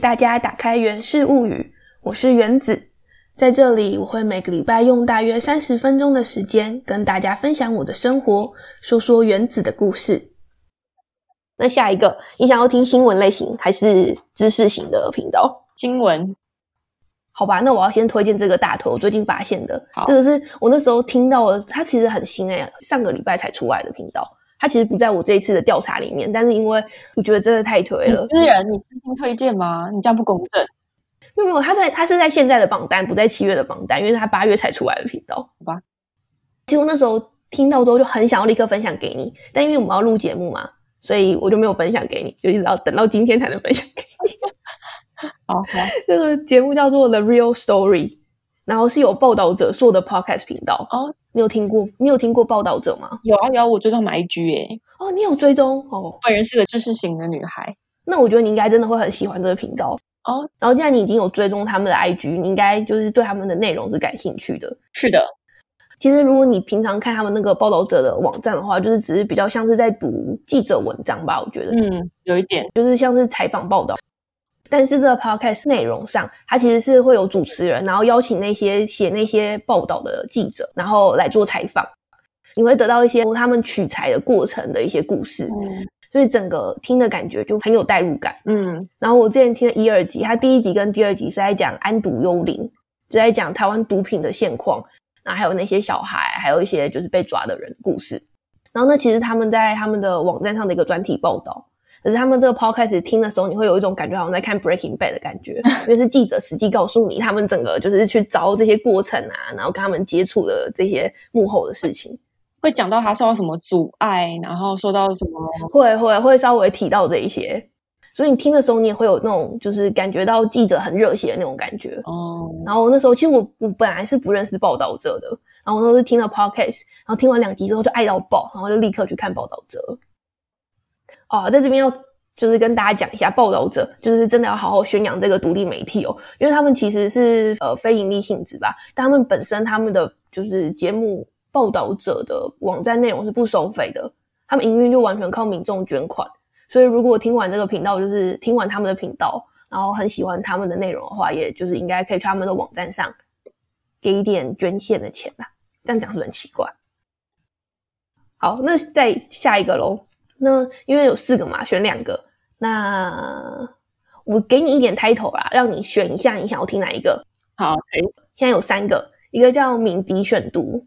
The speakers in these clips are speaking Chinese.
大家打开《源氏物语》，我是原子，在这里我会每个礼拜用大约三十分钟的时间跟大家分享我的生活，说说原子的故事。那下一个，你想要听新闻类型还是知识型的频道？新闻，好吧，那我要先推荐这个大腿，我最近发现的，这个是我那时候听到的，它其实很新诶、上个礼拜才出来的频道，它其实不在我这一次的调查里面，但是因为我觉得真的太推了，私人，你真心推荐吗？你这样不公正，没有没有，它在他是在现在的榜单，不在七月的榜单，因为他八月才出来的频道。好吧。结果那时候听到之后就很想要立刻分享给你，但因为我们要录节目嘛，所以我就没有分享给你，就一直要等到今天才能分享给你。好好，这个节目叫做《The Real Story》，然后是有报道者做的 podcast 频道。哦，你有听过？你有听过报道者吗？有啊有啊，我追踪买 IG 耶，哦，你有追踪哦。本人是个知识型的女孩那我觉得你应该真的会很喜欢这个频道。哦，然后既然你已经有追踪他们的 IG，你应该就是对他们的内容是感兴趣的。是的，其实，如果你平常看他们那个报道者的网站的话，就是只是比较像是在读记者文章吧，我觉得，嗯，有一点，就是像是采访报道。但是这个 podcast 内容上，它其实是会有主持人，然后邀请那些写那些报道的记者，然后来做采访。你会得到一些他们取材的过程的一些故事，嗯所以整个听的感觉就很有代入感。嗯然后我之前听了一二集，它第一集跟第二集是在讲安毒幽灵，就在讲台湾毒品的现况，然后还有那些小孩，还有一些就是被抓的人的故事。然后那其实他们在他们的网站上的一个专题报道，可是他们这个 podcast 听的时候，你会有一种感觉好像在看 Breaking Bad 的感觉，因为是记者实际告诉你他们整个就是去找这些过程啊，然后跟他们接触的这些幕后的事情。会讲到他受到什么阻碍，然后受到什么，会会会稍微提到这一些，所以你听的时候，你也会有那种就是感觉到记者很热血的那种感觉。哦，然后那时候其实我我本来是不认识报道者的，然后我都是听了 podcast，然后听完两集之后就爱到爆，然后就立刻去看报道者。哦，在这边要就是跟大家讲一下，报道者就是真的要好好宣扬这个独立媒体哦，因为他们其实是呃非盈利性质吧，但他们本身他们的就是节目报道者的网站内容是不收费的，他们营运就完全靠民众捐款。所以如果听完这个频道，就是听完他们的频道，然后很喜欢他们的内容的话，也就是应该可以去他们的网站上给一点捐献的钱啦。这样讲是不是很奇怪。好，那再下一个喽。那因为有四个嘛，选两个。那我给你一点 title 啦，让你选一下你想要听哪一个。好，可以，现在有三个，一个叫敏迪选读，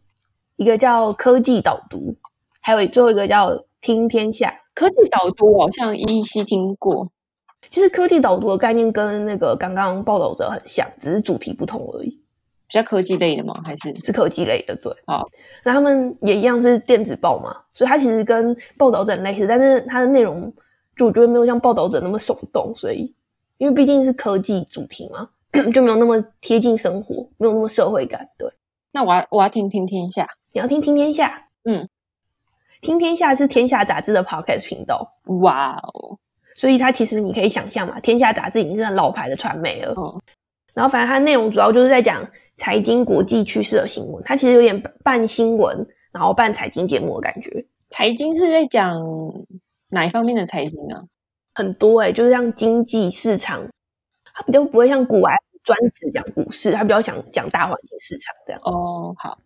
一个叫科技导读，还有最后一个叫听天下。科技导读好像依稀听过，其实科技导读的概念跟那个刚刚报道者很像，只是主题不同而已，比较科技类的吗？还是是科技类的。对，好，那他们也一样是电子报嘛，所以它其实跟报道者很类似，但是它的内容就我觉得没有像报道者那么耸动，所以因为毕竟是科技主题嘛，就没有那么贴近生活，没有那么社会感。对，那我要我要听听天下，你要听听天下，嗯，听天下是天下杂志的 podcast 频道。哇哦，所以它其实你可以想象嘛，天下杂志已经是很老牌的传媒了。嗯然后反正它内容主要就是在讲财经国际趋势的新闻，它其实有点半新闻，然后半财经节目的感觉，财经是在讲哪一方面的财经啊？很多诶、就是像经济市场，它比较不会像股癌专职讲股市，它比较想讲大环境市场这样。哦，好，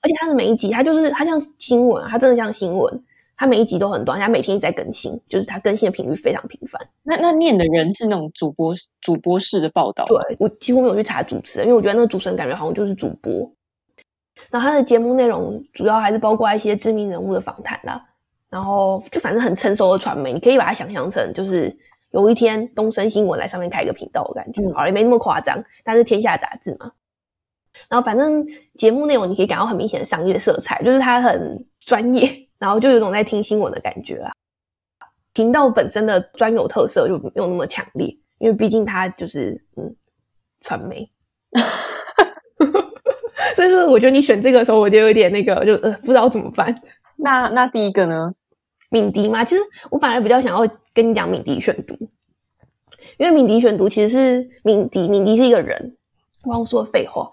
而且它的每一集，它就是它像新闻啊，它真的像新闻，它每一集都很短，它每天一直在更新，就是它更新的频率非常频繁。那那念的人是那种主播主播式的报道，对我几乎没有去查主持人，因为我觉得那个主持人感觉好像就是主播。然后他的节目内容主要还是包括一些知名人物的访谈啦，然后就反正很成熟的传媒，你可以把它想象成就是有一天东森新闻来上面开一个频道的感觉，嗯好也没那么夸张，但是天下杂志嘛。然后反正节目内容你可以感到很明显的商业色彩，就是它很专业，然后就有种在听新闻的感觉啦。频道本身的专有特色就没有那么强烈，因为毕竟它就是嗯传媒，所以说我觉得你选这个的时候，我就有点那个，就呃不知道怎么办。那那第一个呢？敏迪嘛，其实我反而比较想要跟你讲敏迪选读，因为敏迪选读其实是敏迪，敏迪是一个人。我刚刚说的废话，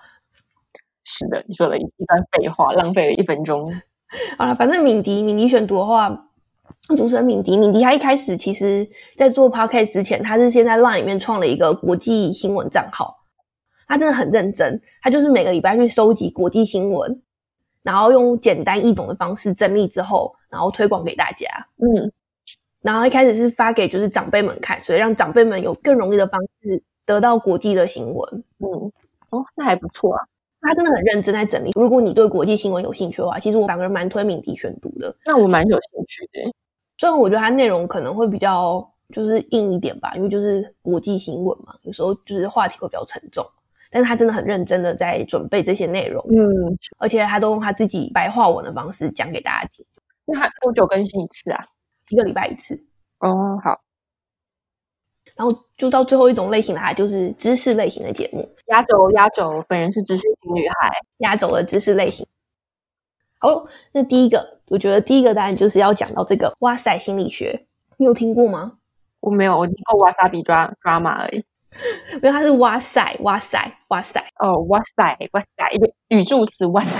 是的，你说了一一段废话，浪费了一分钟。好了，反正敏迪敏迪选读的话，主持人敏迪，敏迪他一开始其实在做 podcast 之前，他是先在 LINE 里面创了一个国际新闻账号。他真的很认真，他就是每个礼拜去收集国际新闻，然后用简单易懂的方式整理之后，然后推广给大家。嗯，然后一开始是发给就是长辈们看，所以让长辈们有更容易的方式得到国际的新闻。嗯，哦，那还不错啊。他真的很认真在整理。如果你对国际新闻有兴趣的话，其实我反而蛮推敏迪选读的。那我蛮有兴趣的，虽然我觉得它内容可能会比较就是硬一点吧，因为就是国际新闻嘛，有时候就是话题会比较沉重。但是他真的很认真的在准备这些内容，嗯，而且他都用他自己白话文的方式讲给大家听。那他多久更新一次啊？一个礼拜一次。哦，好。然后就到最后一种类型的，就是知识类型的节目。压轴，压轴，本人是知识型女孩，压轴的知识类型。好，那第一个，我觉得第一个答案就是要讲到这个哇塞心理学，你有听过吗？我没有，我听过哇塞比抓抓马而已。没有它是哇塞哇塞哇塞哦哇塞哇塞一个语助词哇塞，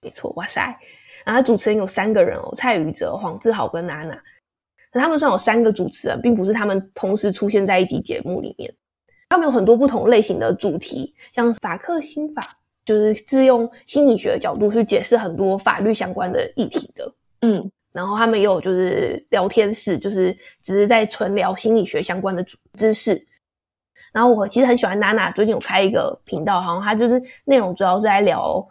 没错哇塞。然后主持人有三个人哦，蔡宇哲、黄志豪跟娜娜。那他们虽然有三个主持人，并不是他们同时出现在一集节目里面。他们有很多不同类型的主题，像法克心法，就是是用心理学的角度去解释很多法律相关的议题的。嗯，然后他们也有就是聊天室，就是只是在纯聊心理学相关的知识。然后我其实很喜欢娜娜，最近有开一个频道，好像他就是内容主要是在聊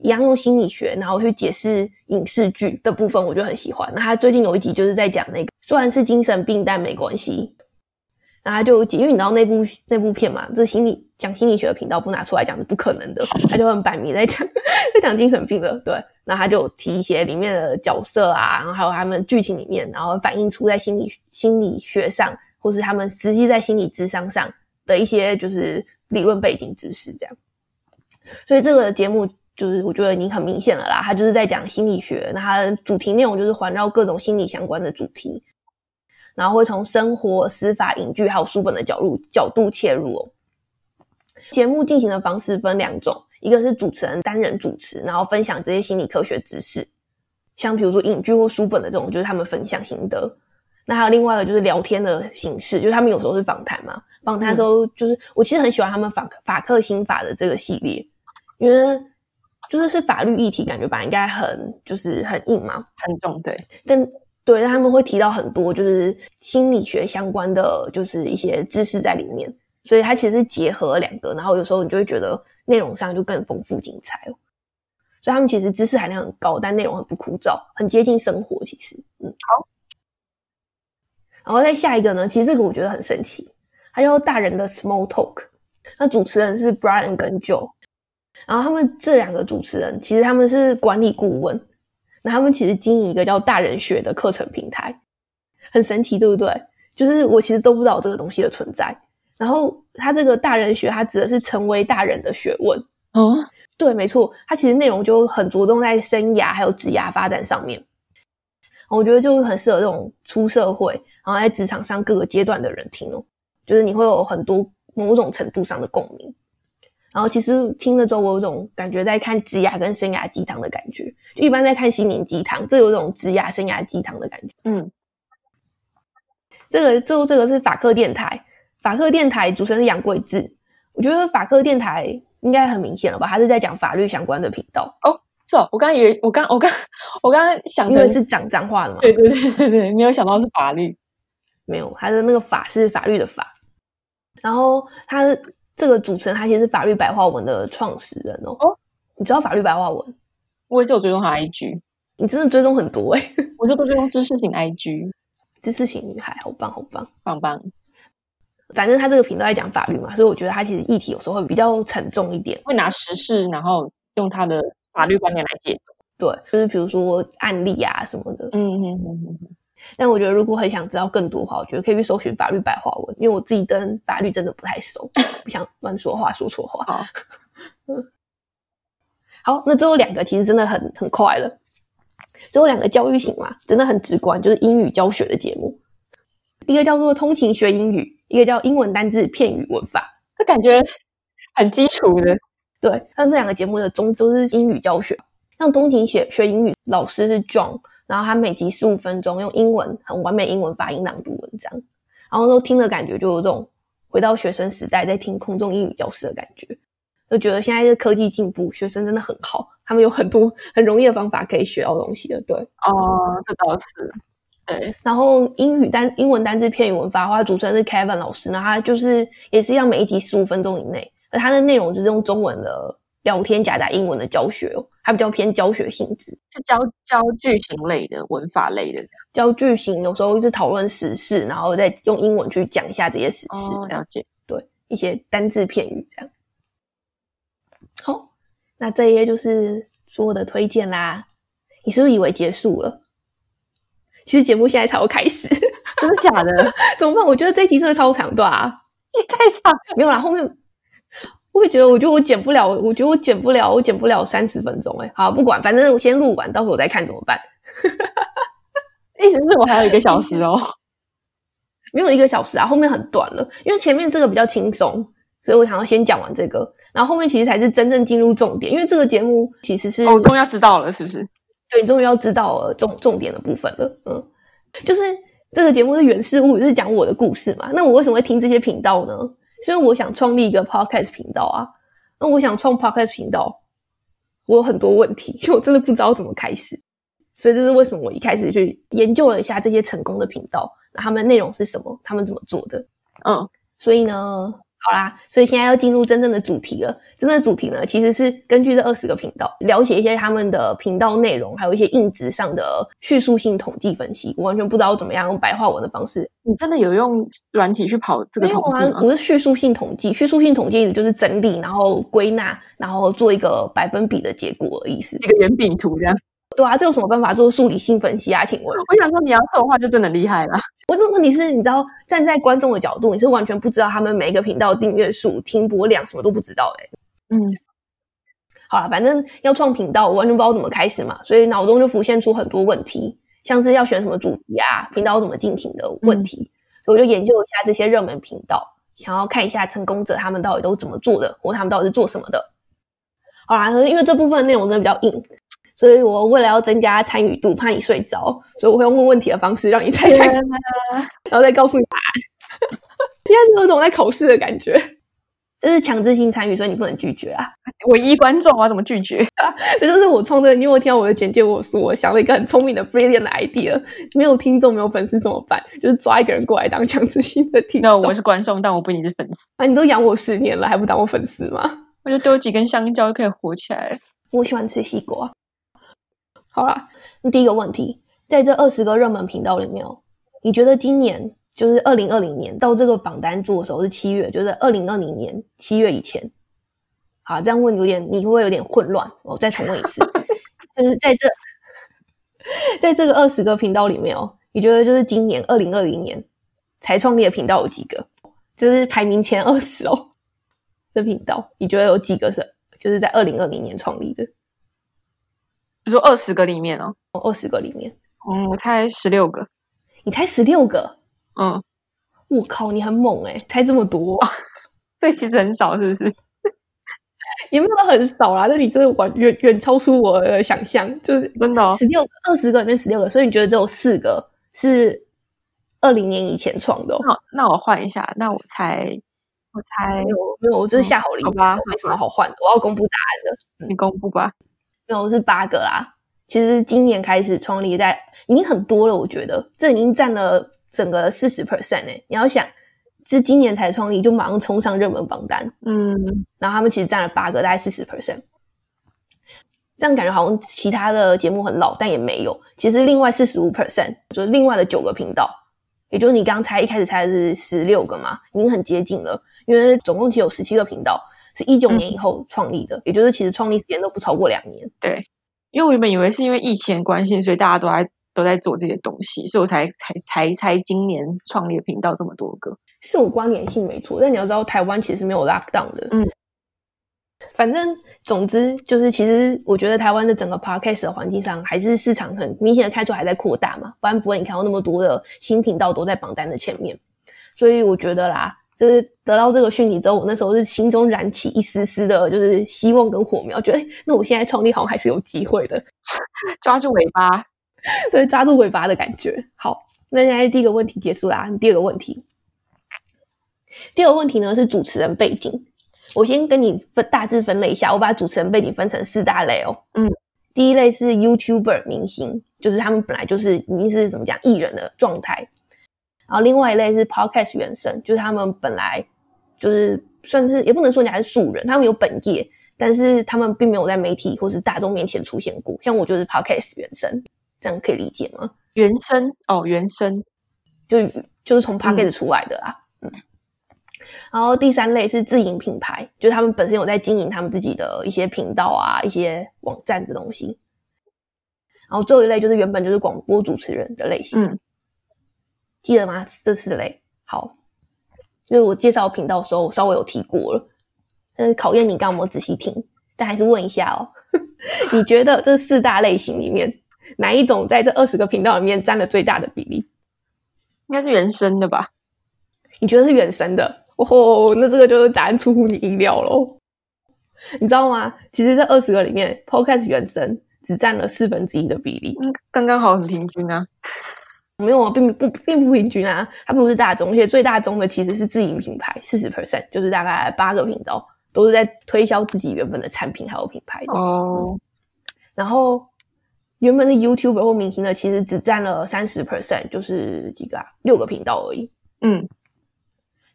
一样用心理学，然后去解释影视剧的部分，我就很喜欢。那他最近有一集就是在讲那个虽然是精神病，但没关系。然后他就因为你知道那部那部片嘛，这心理讲心理学的频道不拿出来讲是不可能的，他就很摆明在讲在讲精神病的，对。那他就提一些里面的角色啊，然后还有他们剧情里面，然后反映出在心理心理学上，或是他们实际在心理智商上。的一些就是理论背景知识，这样，所以这个节目就是我觉得已经很明显了啦，他就是在讲心理学，那它的主题内容就是环绕各种心理相关的主题，然后会从生活、司法、影剧还有书本的角度角度切入哦。节目进行的方式分两种，一个是主持人单人主持，然后分享这些心理科学知识，像比如说影剧或书本的这种，就是他们分享心得。那还有另外一个就是聊天的形式，就是他们有时候是访谈嘛。访谈的时候，就是我其实很喜欢他们法法克心法的这个系列，因为就是是法律议题，感觉吧应该很就是很硬嘛，很重对。但对，他们会提到很多就是心理学相关的，就是一些知识在里面，所以它其实是结合两个，然后有时候你就会觉得内容上就更丰富精彩哦。所以他们其实知识含量很高，但内容很不枯燥，很接近生活。其实，嗯，好。然后再下一个呢，其实这个我觉得很神奇，它叫大人的 Small Talk。那主持人是 Brian 跟 Joe，然后他们这两个主持人其实他们是管理顾问，那他们其实经营一个叫大人学的课程平台，很神奇，对不对？就是我其实都不知道这个东西的存在。然后他这个大人学，他指的是成为大人的学问。哦，对，没错，它其实内容就很着重在生涯还有职涯发展上面。我觉得就很适合这种出社会，然后在职场上各个阶段的人听哦，就是你会有很多某种程度上的共鸣。然后其实听了之后，我有种感觉在看职涯跟生涯鸡汤的感觉，就一般在看心灵鸡汤，这有种职涯生涯鸡汤的感觉。嗯，这个最后这个是法克电台，法克电台主持人是杨贵志，我觉得法克电台应该很明显了吧，他是在讲法律相关的频道哦。是哦，我刚刚以为我刚我刚 我刚刚想，因为是讲脏话的嘛。对对对对对，没有想到是法律，没有，他的那个法是法律的法。然后他这个主持人，他其实是法律白话文的创始人哦。哦，你知道法律白话文？我也是有追踪他 IG，你真的追踪很多哎。我就都追踪知识型 IG，知识型女孩，好棒好棒棒棒。反正他这个频道在讲法律嘛，所以我觉得他其实议题有时候会比较沉重一点，会拿时事，然后用他的。法律观点来解读，对，就是比如说案例啊什么的，嗯嗯嗯嗯。但我觉得如果很想知道更多的话，我觉得可以去搜寻法律白话文，因为我自己跟法律真的不太熟，不想乱说话说错话。好，好，那最后两个其实真的很很快了，最后两个教育型嘛，真的很直观，就是英语教学的节目，一个叫做通勤学英语，一个叫英文单字片语文法，这感觉很基础的。对，像这两个节目的宗都是英语教学。像通勤学学英语老师是 John，然后他每集十五分钟，用英文很完美英文发音朗读文章，然后都听的感觉就有这种回到学生时代在听空中英语教室的感觉，就觉得现在的科技进步，学生真的很好，他们有很多很容易的方法可以学到东西的。对，哦，这倒是。对，然后英语单英文单字片语文法的话，主持人是 Kevin 老师，那他就是也是一样，每一集十五分钟以内，而他的内容就是用中文的聊天夹杂英文的教学哦，它比较偏教学性质，是教教句型类的文法类的，教句型，有时候是讨论时事，然后再用英文去讲一下这些时事，了解，对一些单字片语这样。好，那这些就是所有的推荐啦，你是不是以为结束了？其实节目现在才要开始，真的假的？怎么办？我觉得这一集真的超长，对啊，也太长。没有啦，后面我也觉得，我觉得我剪不了，我觉得我剪不了，我剪不了三十分钟。哎，好，不管，反正我先录完，到时候我再看怎么办。意思是我还有一个小时哦，没有一个小时啊，后面很短了，因为前面这个比较轻松，所以我想要先讲完这个，然后后面其实才是真正进入重点，因为这个节目其实是我终于要知道了，是不是？对，你终于要知道了重重点的部分了，嗯，就是这个节目是原事物，是讲我的故事嘛。那我为什么会听这些频道呢？所以我想创立一个 podcast 频道啊。那我想创 podcast 频道，我有很多问题，因 为我真的不知道怎么开始。所以这是为什么我一开始去研究了一下这些成功的频道，那他们内容是什么，他们怎么做的，嗯，所以呢。好啦，所以现在要进入真正的主题了。真正的主题呢，其实是根据这二十个频道，了解一些他们的频道内容，还有一些硬质上的叙述性统计分析。我完全不知道怎么样用白话文的方式。你真的有用软体去跑这个统计吗？我是叙述性统计，叙述性统计就是整理，然后归纳，然后做一个百分比的结果的意思。一个圆饼图这样。对啊，这有什么办法做数理性分析啊？请问，我想说你要做的话，就真的厉害了。问问题是，你知道站在观众的角度，你是完全不知道他们每一个频道订阅数、听播量什么都不知道的。嗯，好了，反正要创频道，我完全不知道怎么开始嘛，所以脑中就浮现出很多问题，像是要选什么主题啊，频道怎么进行的问题。所以我就研究一下这些热门频道，想要看一下成功者他们到底都怎么做的，或他们到底是做什么的。好啦，因为这部分内容真的比较硬。所以我为了要增加参与度，怕你睡着，所以我会用问问题的方式让你猜猜，然后再告诉你答案。应该是有种在考试的感觉，这是强制性参与，所以你不能拒绝啊。唯一观众啊，怎么拒绝？这就是我创作。你有听到我的简介？我说我想了一个很聪明的 brilliant 的 idea。没有听众，没有粉丝怎么办？就是抓一个人过来当强制性的听众。那我是观众，但我不你是粉丝。啊，你都养我十年了，还不当我粉丝吗？我就丢几根香蕉就可以活起来。我喜欢吃西瓜。好啦，那第一个问题，在这二十个热门频道里面哦，你觉得今年就是二零二零年到这个榜单做的时候是七月，就是二零二零年七月以前。好，这样问有点，你会不会有点混乱？我再重问一次，就是在这，在这个二十个频道里面哦，你觉得就是今年二零二零年才创立的频道有几个？就是排名前二十哦的频道，你觉得有几个是就是在二零二零年创立的？你说二十个里面哦，二十个里面，嗯，我猜十六个，你猜十六个，嗯，我靠，你很猛哎，猜这么多，对其实很少，是不是？也没有很少啦，但你真的完远远超出我的想象，就是真的十六二十个里面十六个，所以你觉得只有四个是二零年以前创的？那那我换一下，那我猜我猜没有没有，我就是下好力，好吧，没什么好换的，我要公布答案的，你公布吧。没有是八个啦，其实今年开始创立在已经很多了，我觉得这已经占了整个四十 percent 哎。你要想，是今年才创立就马上冲上热门榜单，嗯，然后他们其实占了八个，大概四十 percent。这样感觉好像其他的节目很老，但也没有。其实另外四十五 percent 就是另外的九个频道，也就是你刚猜一开始猜的是十六个嘛，已经很接近了，因为总共其实有十七个频道。是一九年以后创立的，也就是其实创立时间都不超过两年。对，因为我原本以为是因为疫情关系，所以大家都在都在做这些东西，所以我才才才才今年创立频道这么多个，是有关联性没错。但你要知道，台湾其实没有 lock down 的。嗯，反正总之就是，其实我觉得台湾的整个 podcast 的环境上，还是市场很明显的开出还在扩大嘛，不然不会你看到那么多的新频道都在榜单的前面。所以我觉得啦。就是得到这个讯息之后，我那时候是心中燃起一丝丝的，就是希望跟火苗，觉得那我现在创立好像还是有机会的，抓住尾巴。对，抓住尾巴的感觉。好，那现在第一个问题结束啦。第二个问题，第二个问题呢是主持人背景。我先跟你分大致分类一下，我把主持人背景分成四大类哦。嗯，第一类是 YouTuber 明星，就是他们本来就是已经是怎么讲艺人的状态。然后另外一类是 Podcast 原生，就是他们本来就是算是也不能说人家是素人，他们有本业，但是他们并没有在媒体或是大众面前出现过。像我就是 Podcast 原生，这样可以理解吗？原生哦，原生就就是从 Podcast 出来的啊。嗯。然后第三类是自营品牌，就是他们本身有在经营他们自己的一些频道啊、一些网站的东西。然后最后一类就是原本就是广播主持人的类型。嗯，记得吗？这四类好，就是我介绍频道的时候，我稍微有提过了。但是考验你刚刚有没有仔细听，但还是问一下哦，你觉得这四大类型里面哪一种在这二十个频道里面占了最大的比例？应该是原生的吧？你觉得是原生的？哦，那这个就是答案出乎你意料喽。你知道吗？其实这二十个里面，Podcast 原生只占了四分之一的比例，嗯，刚刚好很平均啊。没有啊，并不并不平均啊，它不是大众，而且最大宗的其实是自营品牌，四十 percent，就是大概八个频道都是在推销自己原本的产品还有品牌的哦。然后原本的 YouTuber 或明星呢，其实只占了三十 percent，就是几个啊，六个频道而已。嗯，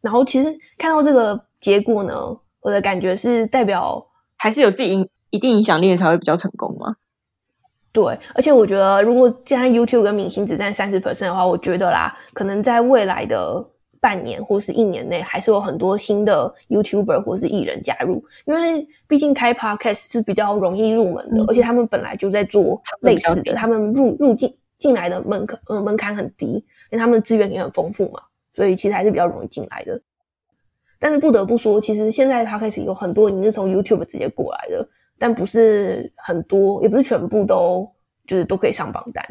然后其实看到这个结果呢，我的感觉是代表还是有自己影一定影响力才会比较成功吗？对，而且我觉得，如果现在 YouTube 跟明星只占三十 percent 的话，我觉得啦，可能在未来的半年或是一年内，还是有很多新的 YouTuber 或是艺人加入，因为毕竟开 Podcast 是比较容易入门的，而且他们本来就在做类似的，他们入入境进来的门槛呃门槛很低，因为他们资源也很丰富嘛，所以其实还是比较容易进来的。但是不得不说，其实现在 Podcast 有很多已经是从 YouTube 直接过来的。但不是很多，也不是全部都就是都可以上榜单，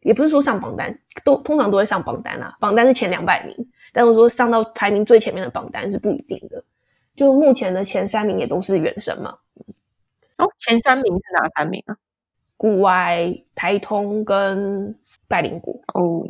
也不是说上榜单都通常都会上榜单啊，榜单是前两百名，但是说上到排名最前面的榜单是不一定的。就目前的前三名也都是原生嘛。哦，前三名是哪三名啊？古外、台通跟百灵果。哦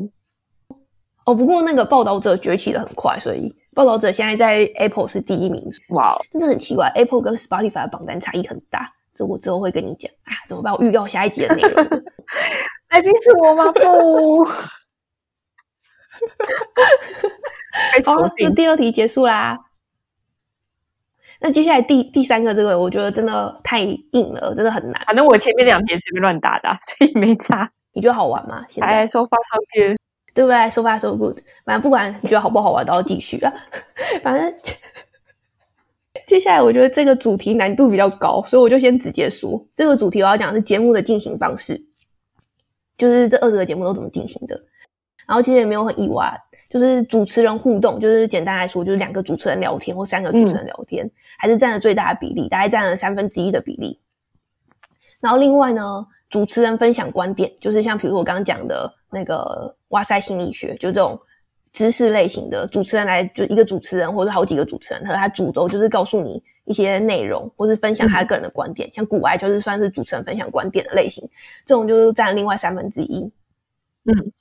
哦，不过那个报道者崛起的很快，所以报道者现在在 Apple 是第一名。哇，真的很奇怪，Apple 跟 Spotify 的榜单差异很大。这我之后会跟你讲啊，怎么办？我预告下一集的内容。来宾是我吗？不。好，那第二题结束啦。那接下来第第三个这个，我觉得真的太硬了，真的很难。反正我前面两题随便乱打的，所以没差。你觉得好玩吗？现在 so far so good，对不对？So far so good。反正不管你觉得好不好玩，都要继续啊。反正。接下来我觉得这个主题难度比较高，所以我就先直接说这个主题我要讲的是节目的进行方式，就是这二十个节目都怎么进行的。然后其实也没有很意外，就是主持人互动，就是简单来说就是两个主持人聊天或三个主持人聊天，还是占了最大的比例，大概占了三分之一的比例。然后另外呢，主持人分享观点，就是像比如我刚刚讲的那个哇塞心理学，就这种。知识类型的主持人来，就一个主持人或者好几个主持人，和他主轴就是告诉你一些内容，或是分享他个人的观点。像古外就是算是主持人分享观点的类型，这种就是占另外三分之一。嗯，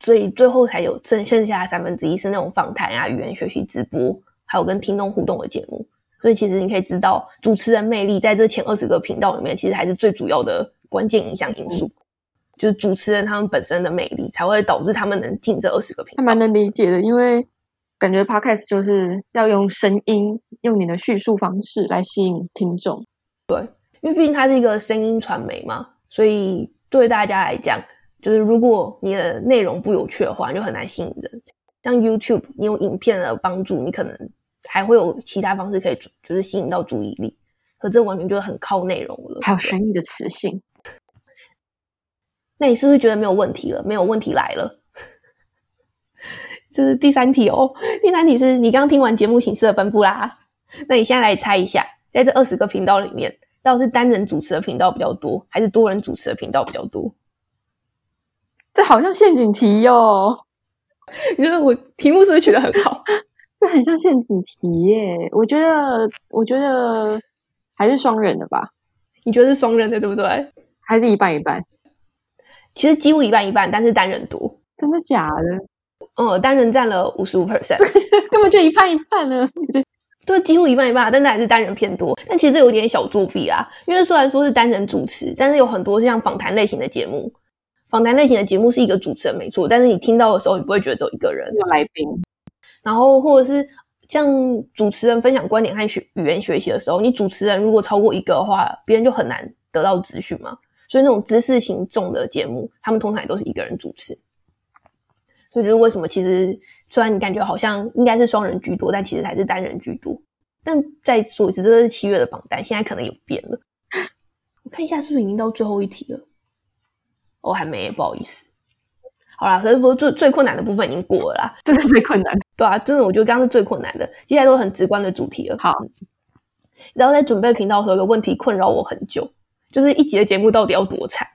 所以最后才有剩剩下三分之一是那种访谈啊、语言学习直播，还有跟听众互动的节目。所以其实你可以知道，主持人魅力在这前二十个频道里面，其实还是最主要的关键影响因素。就是主持人他们本身的魅力，才会导致他们能进这二十个频道。还蛮能理解的，因为感觉 podcast 就是要用声音，用你的叙述方式来吸引听众。对，因为毕竟它是一个声音传媒嘛，所以对大家来讲，就是如果你的内容不有趣的话，你就很难吸引人。像 YouTube，你有影片的帮助，你可能还会有其他方式可以，就是吸引到注意力。可这完全就很靠内容了，还有声音的磁性。那你是不是觉得没有问题了？没有问题来了，这是第三题哦。第三题是你刚刚听完节目形式的分布啦。那你现在来猜一下，在这二十个频道里面，到底是单人主持的频道比较多，还是多人主持的频道比较多？这好像陷阱题哟。你觉得我题目是不是取得很好？这很像陷阱题耶。我觉得，我觉得还是双人的吧。你觉得是双人的对不对？还是一半一半？其实几乎一半一半，但是单人多。真的假的？呃，单人占了五十五 percent，根本就一半一半呢。对，几乎一半一半，但是还是单人偏多。但其实这有点小作弊啊，因为虽然说是单人主持，但是有很多像访谈类型的节目，访谈类型的节目是一个主持人没错，但是你听到的时候，你不会觉得只有一个人。有来宾，然后或者是像主持人分享观点和学语言学习的时候，你主持人如果超过一个的话，别人就很难得到资讯嘛。所以那种知识型重的节目，他们通常也都是一个人主持。所以就是为什么其实虽然你感觉好像应该是双人居多，但其实还是单人居多。但再说一次，这是七月的榜单，现在可能有变了。我看一下是不是已经到最后一题了？哦，还没，不好意思。好啦，可是不最最困难的部分已经过了啦。这是最困难的。对啊，真的，我觉得刚刚是最困难的，接下来都是很直观的主题了。好，然后在准备频道的时候，有个问题困扰我很久，就是一集的节目到底要多长？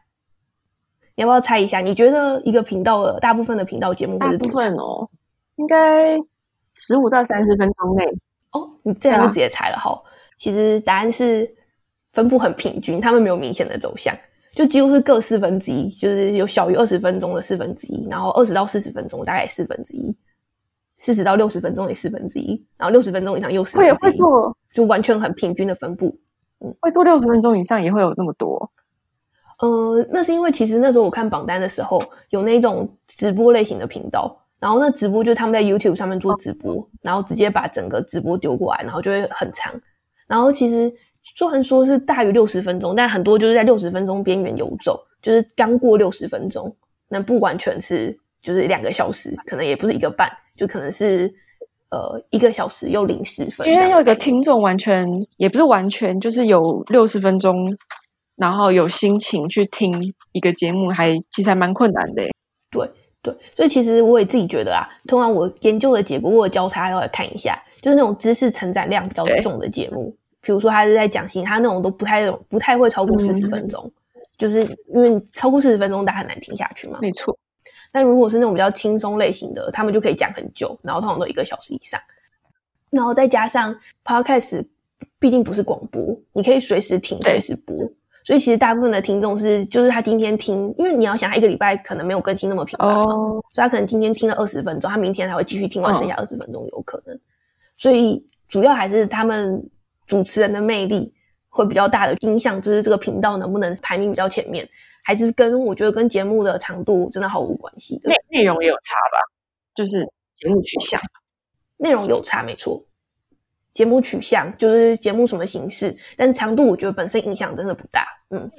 你要不要猜一下？你觉得一个频道的大部分的频道节目多长？分哦，应该十五到三十分钟内。哦，你这样就直接猜了哈。其实答案是分布很平均，他们没有明显的走向，就几乎是各四分之一，就是有小于二十分钟的四分之一，然后二十到四十分钟大概四分之一，四十到六十分钟也四分之一，然后六十分钟以上又四分会之一，会做就完全很平均的分布。会做六十分钟以上也会有那么多。呃，那是因为其实那时候我看榜单的时候，有那种直播类型的频道，然后那直播就是他们在 YouTube 上面做直播，然后直接把整个直播丢过来，然后就会很长。然后其实虽然说是大于六十分钟，但很多就是在六十分钟边缘游走，就是刚过六十分钟，那不完全是就是两个小时，可能也不是一个半，就可能是呃一个小时又零十分因。为要一个听众完全也不是完全，就是有六十分钟，然后有心情去听一个节目，还其实还蛮困难的对。对，所以其实我也自己觉得啊，通常我研究的结果，我有交叉都来看一下，就是那种知识承载量比较重的节目，比如说他是在讲新，他那种都不太不太会超过四十嗯分钟，就是因为超过四十分钟，大家很难听下去嘛。没错，但如果是那种比较轻松类型的，他们就可以讲很久，然后通常都一个小时以上，然后再加上 podcast，毕竟不是广播，你可以随时停、随时播，所以其实大部分的听众是，就是他今天听，因为你要想，他一个礼拜可能没有更新那么频繁嘛，哦，所以他可能今天听了二十分钟，他明天才会继续听完嗯剩下二十分钟，有可能。所以主要还是他们主持人的魅力会比较大的影响，就是这个频道能不能排名比较前面，还是跟我觉得跟节目的长度真的毫无关系的内。内容也有差吧，就是节目取向。内容有差没错，节目取向就是节目什么形式，但长度我觉得本身影响真的不大。嗯，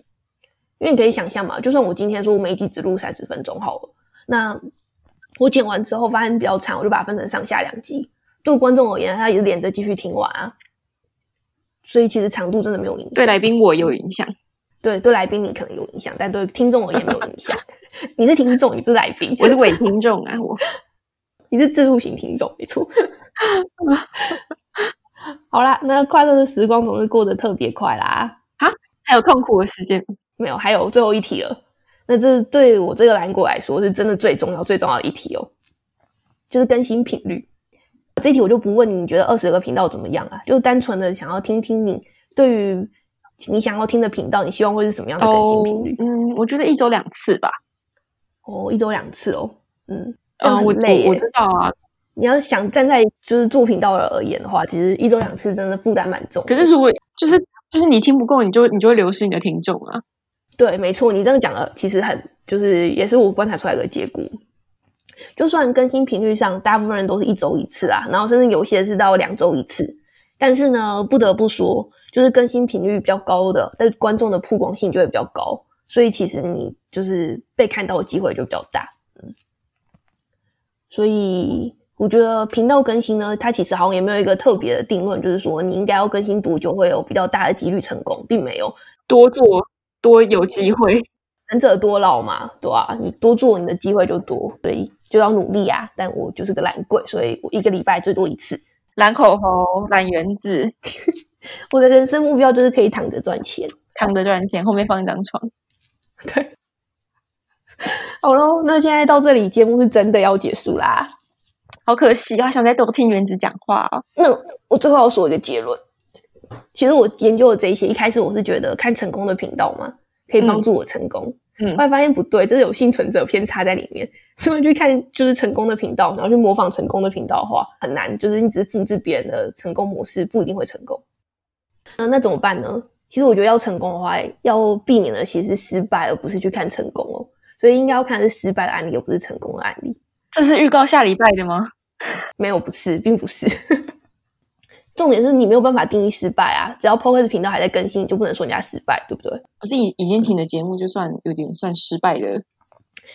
因为你可以想象嘛，就算我今天说我每一集只录三十分钟好了，那我剪完之后发现比较长，我就把它分成上下两集。对观众而言，他也是连着继续听完啊，所以其实长度真的没有影响。对来宾我也有影响，对对来宾你可能有影响，但对听众而言没有影响。你是听众，你不是来宾，我是伪听众啊，我 你是自入型听众，没错。好啦，那快乐的时光总是过得特别快啦。啊还有痛苦的时间。没有，还有最后一题了。那这对我这个蓝果来说是真的最重要、最重要的一题哦，就是更新频率。这一题我就不问你，你觉得二十个频道怎么样啊？就单纯的想要听听你对于你想要听的频道，你希望会是什么样的更新频率？嗯，我觉得一周两次吧。哦，一周两次哦，嗯，这样嗯，我很累我知道啊，你要想站在就是做频道而言的话，其实一周两次真的负担蛮重。可是如果就是就是你听不够，你就你就会流失你的听众啊。对，没错，你这样讲了其实很就是也是我观察出来的结果。就算更新频率上，大部分人都是一周一次啊，然后甚至有些是到两周一次，但是呢，不得不说，就是更新频率比较高的，但观众的曝光性就会比较高，所以其实你就是被看到的机会就比较大。嗯，所以我觉得频道更新呢，它其实好像也没有一个特别的定论，就是说你应该要更新多久会有比较大的几率成功，并没有。多做多有机会。能者多劳嘛，对吧、你多做，你的机会就多，所以就要努力啊。但我就是个懒鬼，所以我一个礼拜最多一次。蓝口红、蓝圆子，我的人生目标就是可以躺着赚钱。躺着赚钱，后面放一张床。对，好喽，那现在到这里，节目是真的要结束啦。好可惜啊，想再多听原子讲话哦。那我最后要说一个结论。其实我研究的这一些，一开始我是觉得看成功的频道嘛，可以帮助我成功。嗯后来发现不对，这是有幸存者偏差在里面。所以去看就是成功的频道，然后去模仿成功的频道的话，很难，就是你只是复制别人的成功模式，不一定会成功。那那怎么办呢？其实我觉得要成功的话，要避免的其实是失败，而不是去看成功哦。所以应该要看的是失败的案例，而不是成功的案例。这是预告下礼拜的吗？没有，不是，并不是。重点是你没有办法定义失败啊！只要 p o c a s t 频道还在更新，你就不能说人家失败，对不对？可是已已经停的节目，就算有点算失败的。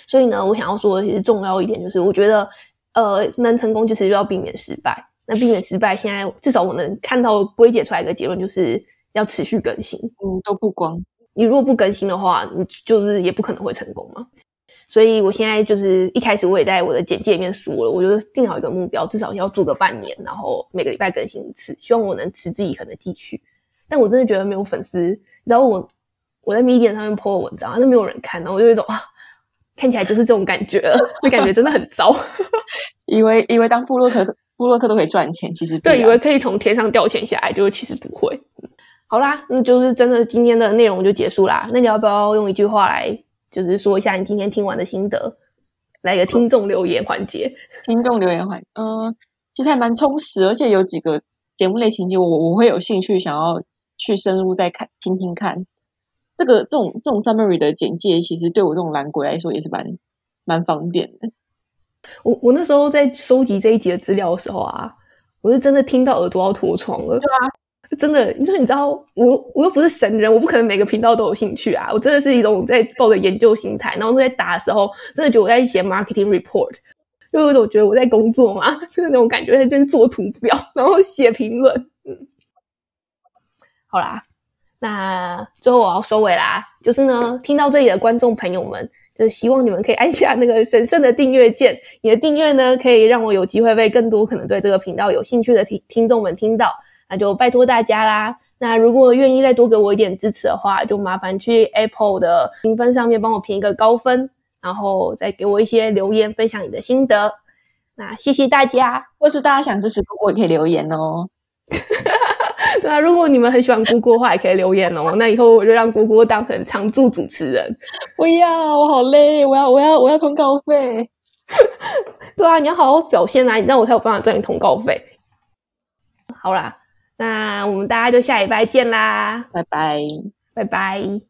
所以呢，我想要说的其实重要一点就是，我觉得呃，能成功就是要避免失败。那避免失败，现在至少我能看到归结出来一个结论，就是要持续更新。嗯，都不光。你如果不更新的话，你就是也不可能会成功嘛。所以我现在就是一开始我也在我的简介里面说了，我就定好一个目标，至少要做个半年，然后每个礼拜更新一次，希望我能持之以恒的继续。但我真的觉得没有粉丝，你知道我我在 Medium 上面 po 文章，但是没有人看，然后我就有一种啊，看起来就是这种感觉了，就感觉真的很糟。以为以为当布洛克布洛克都可以赚钱，其实对，以为可以从天上掉钱下来，结果其实不会。好啦，那就是真的今天的内容就结束啦。那你要不要用一句话来，就是说一下你今天听完的心得，来一个听众留言环节？听众留言环，嗯、其实还蛮充实，而且有几个节目类型，就我我会有兴趣想要去深入再看听听看。这个这种这种 summary 的简介，其实对我这种懒鬼来说也是蛮蛮方便的。我我那时候在收集这一集的资料的时候啊，我是真的听到耳朵要脱窗了。对啊，真的，你说你知道，我我又不是神人，我不可能每个频道都有兴趣啊。我真的是一种在抱着研究心态，然后在打的时候，真的觉得我在写 marketing report，就有一种觉得我在工作嘛，就是那种感觉，在这边做图表，然后写评论。嗯，好啦，那最后我要收尾啦，就是呢，听到这里的观众朋友们。就是希望你们可以按下那个神圣的订阅键，你的订阅呢，可以让我有机会被更多可能对这个频道有兴趣的听听众们听到，那就拜托大家啦。那如果愿意再多给我一点支持的话，就麻烦去 Apple 的评分上面帮我评一个高分，然后再给我一些留言，分享你的心得。那谢谢大家。或是大家想支持姑姑，也可以留言哦。对啊，如果你们很喜欢姑姑的话，也可以留言哦。那以后我就让姑姑当成常驻主持人。不要，我好累，我要我要我要通告费。对啊，你要好好表现啊，你这样我才有办法赚你通告费。好啦，那我们大家就下礼拜见啦，拜拜。拜拜。